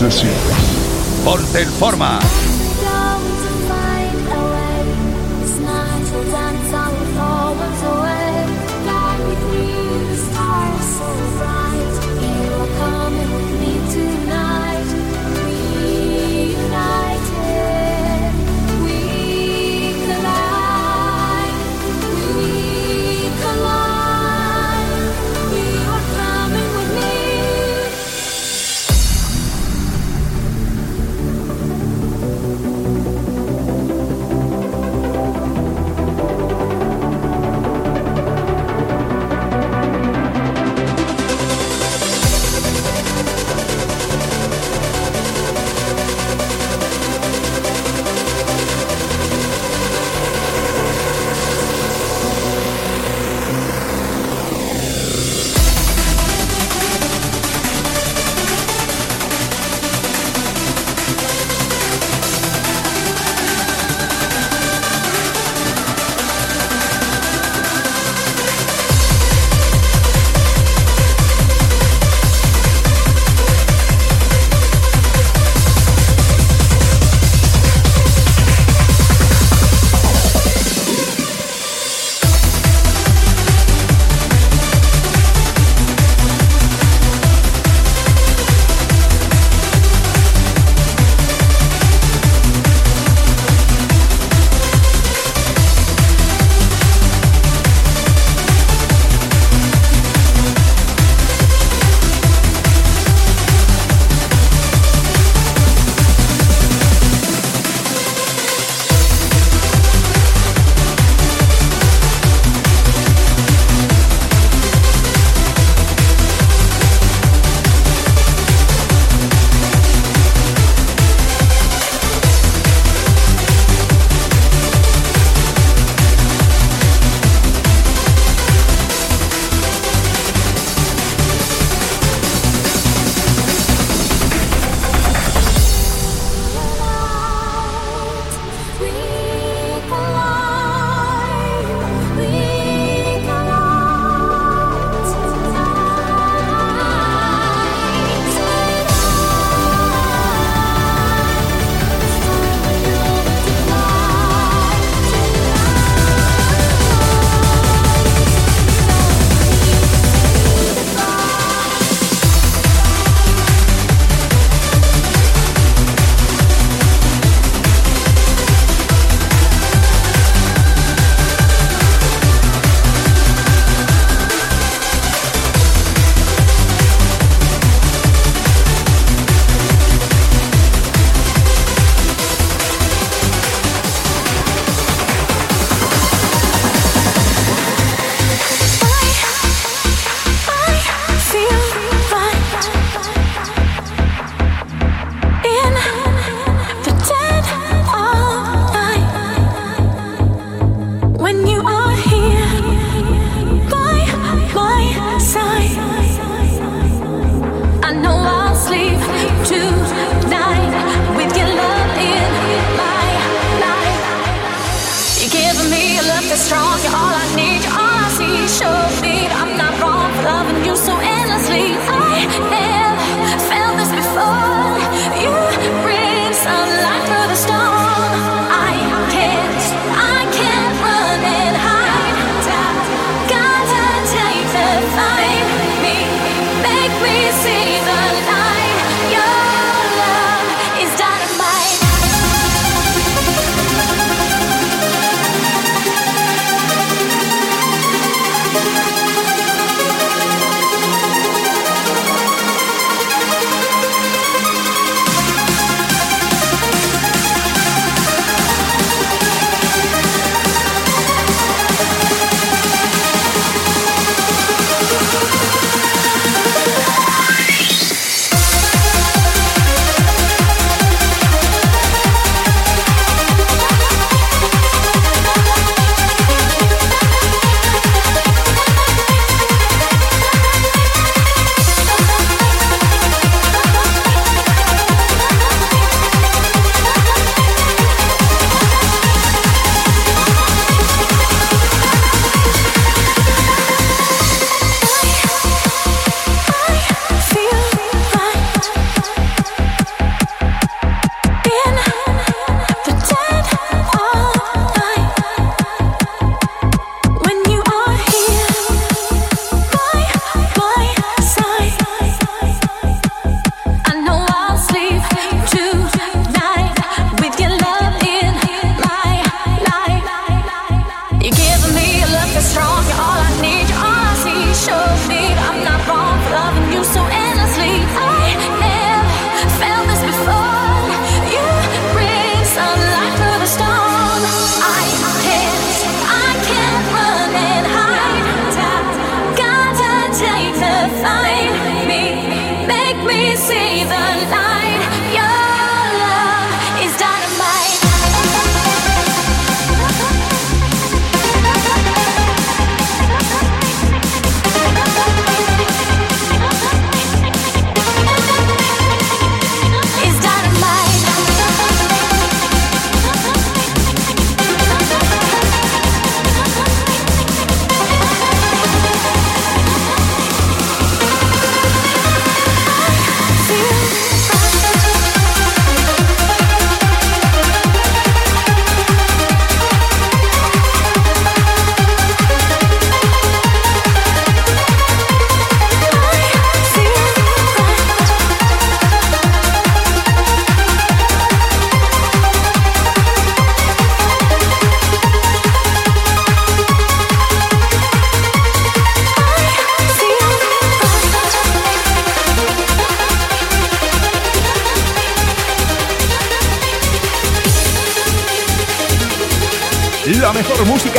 Incesio. Ponte en forma.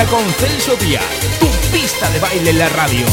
Con Celso Díaz, tu pista de baile en la radio.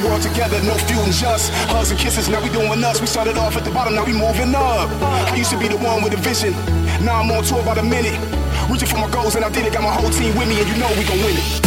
the world together, no feuding, just hugs and kisses. Now we doing us. We started off at the bottom, now we moving up. I used to be the one with a vision. Now I'm on tour by the minute. Reaching for my goals and I did it. Got my whole team with me, and you know we gon' win it.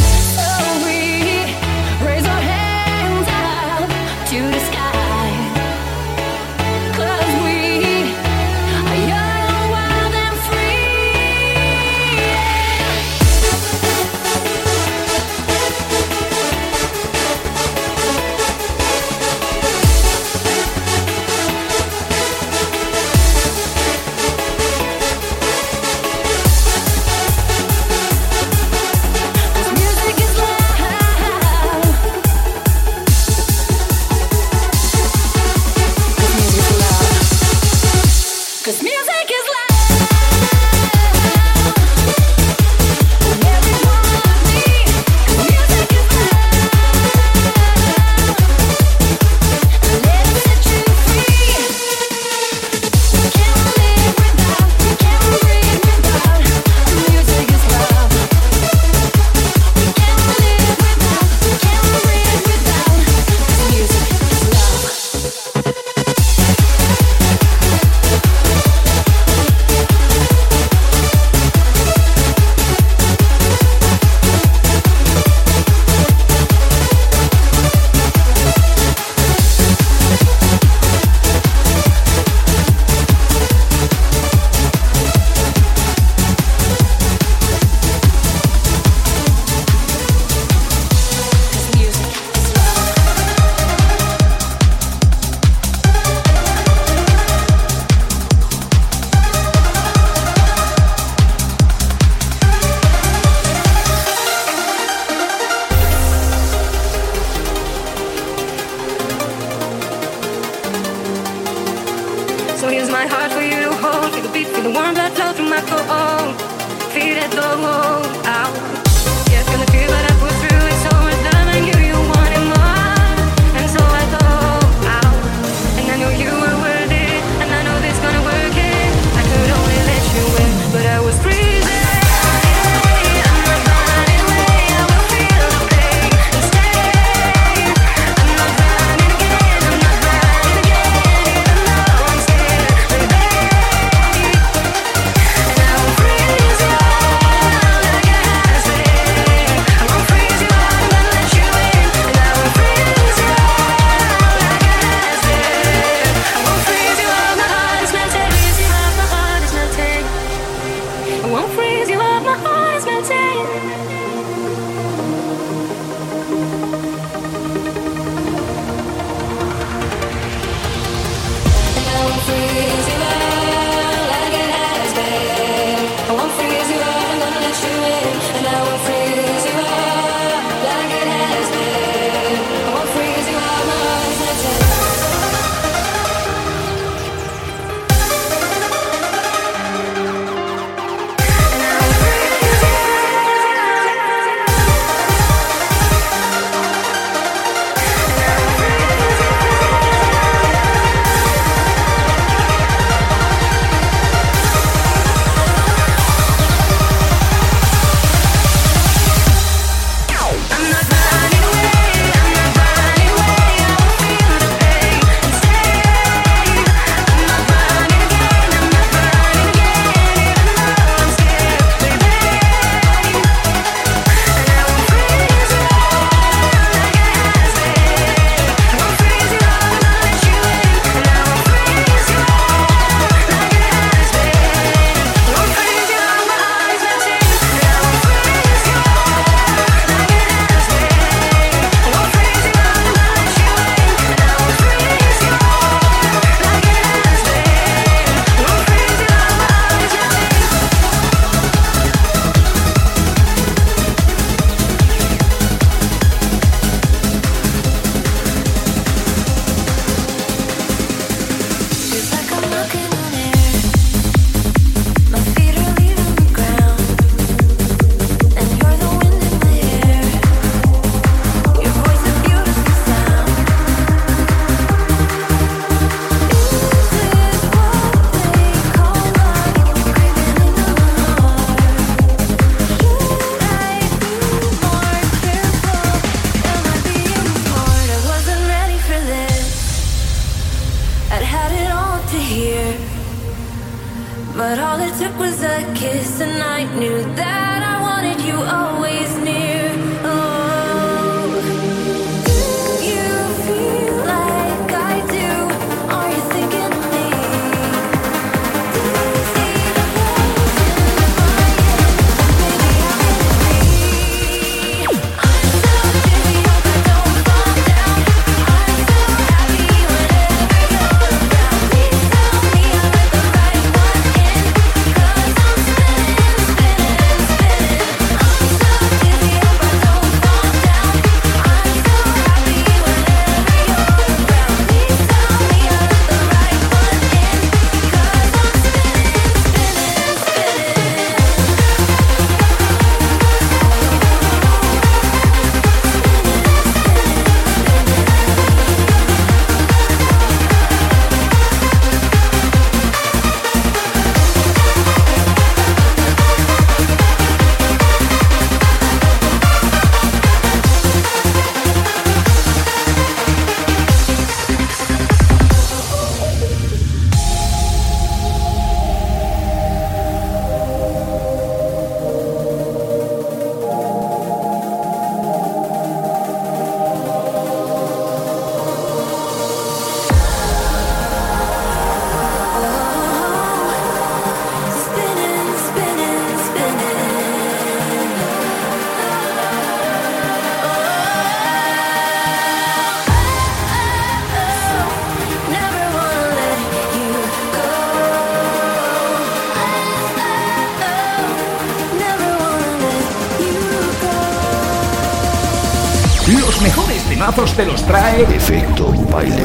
Te los trae Efecto Baile.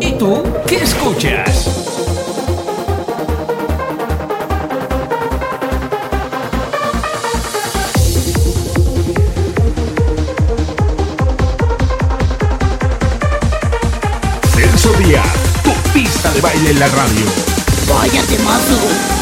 ¿Y tú qué escuchas? Celso Díaz, tu pista de baile en la radio. Vaya temazo.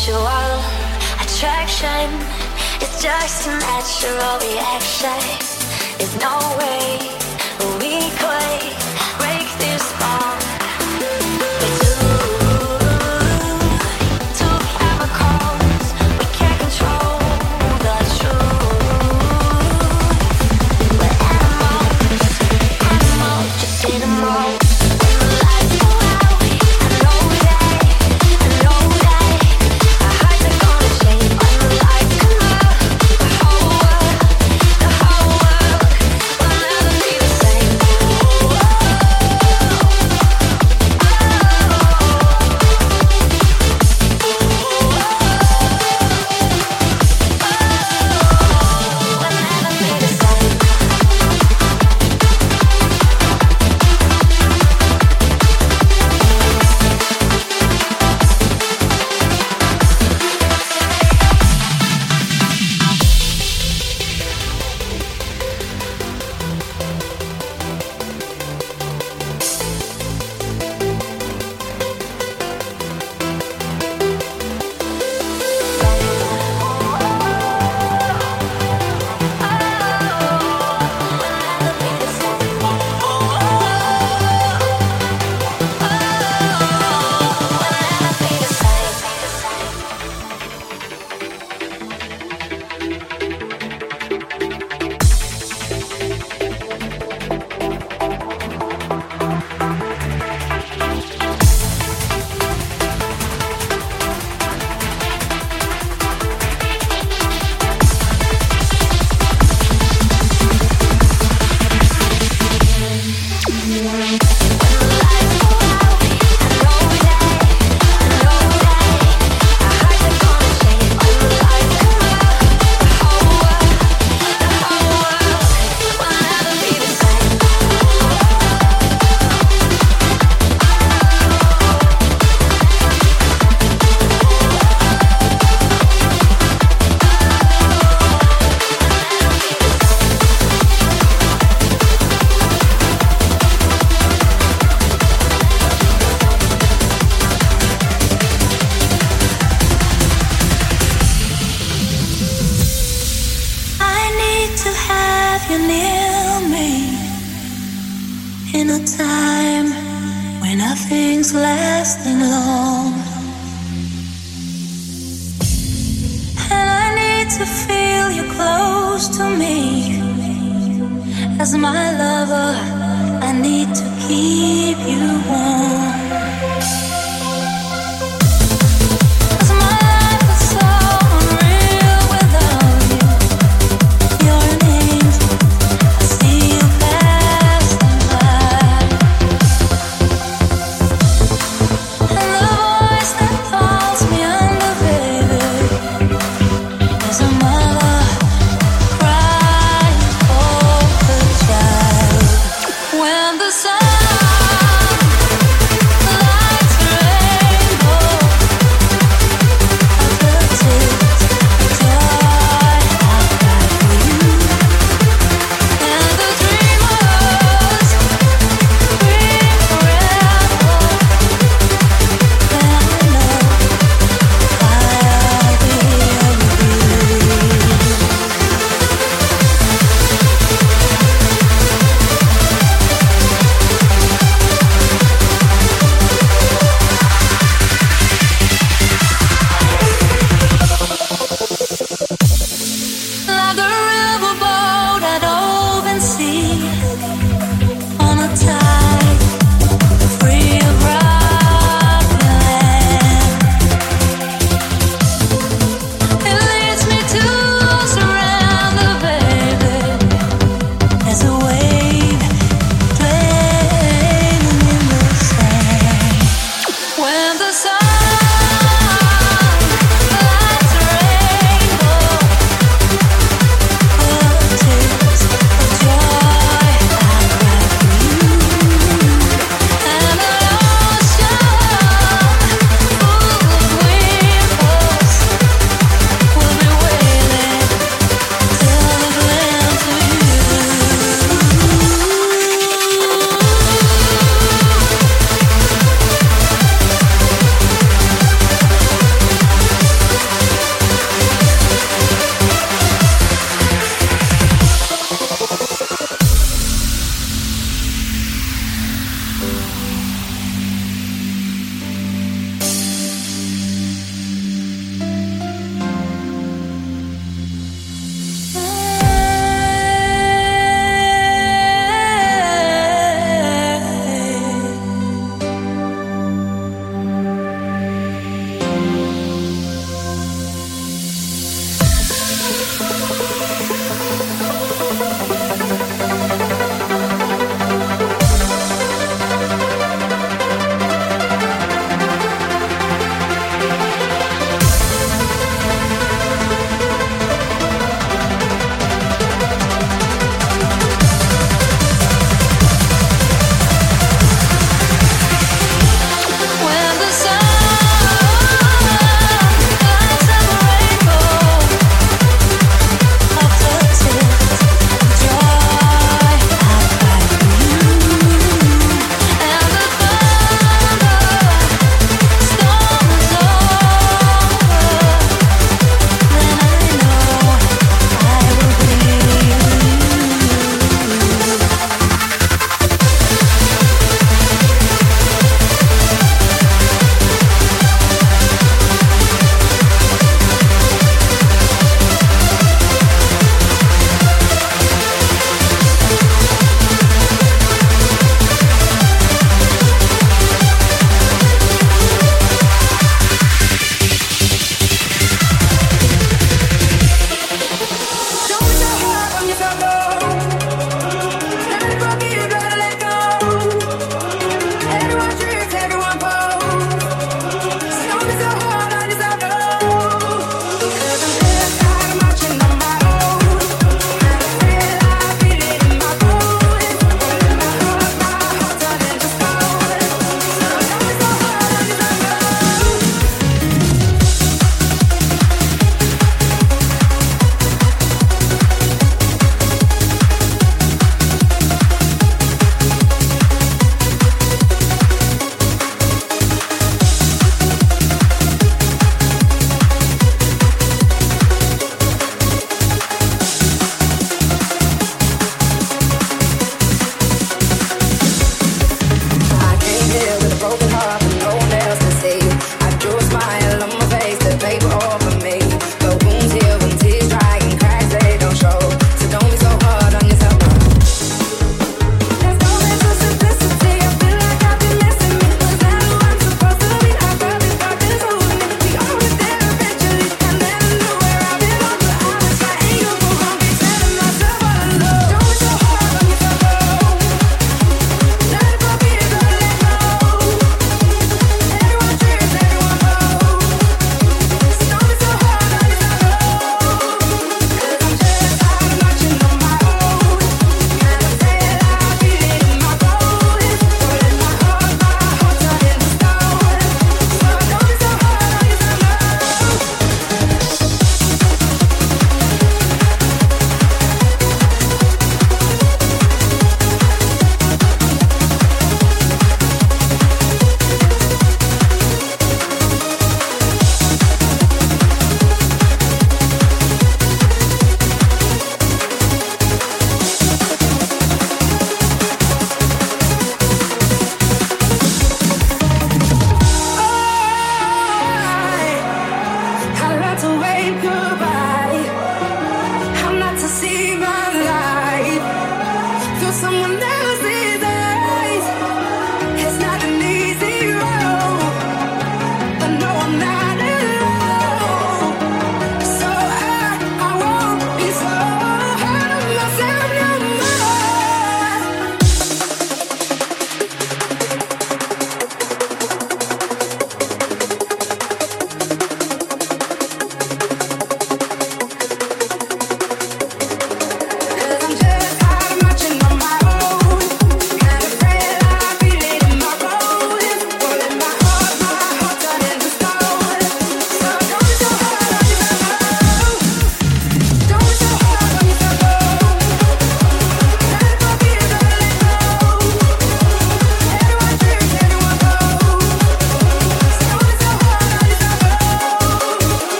sexual attraction—it's just a natural reaction. There's no way we could.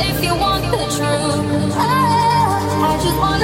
if you want the truth. I just wanna.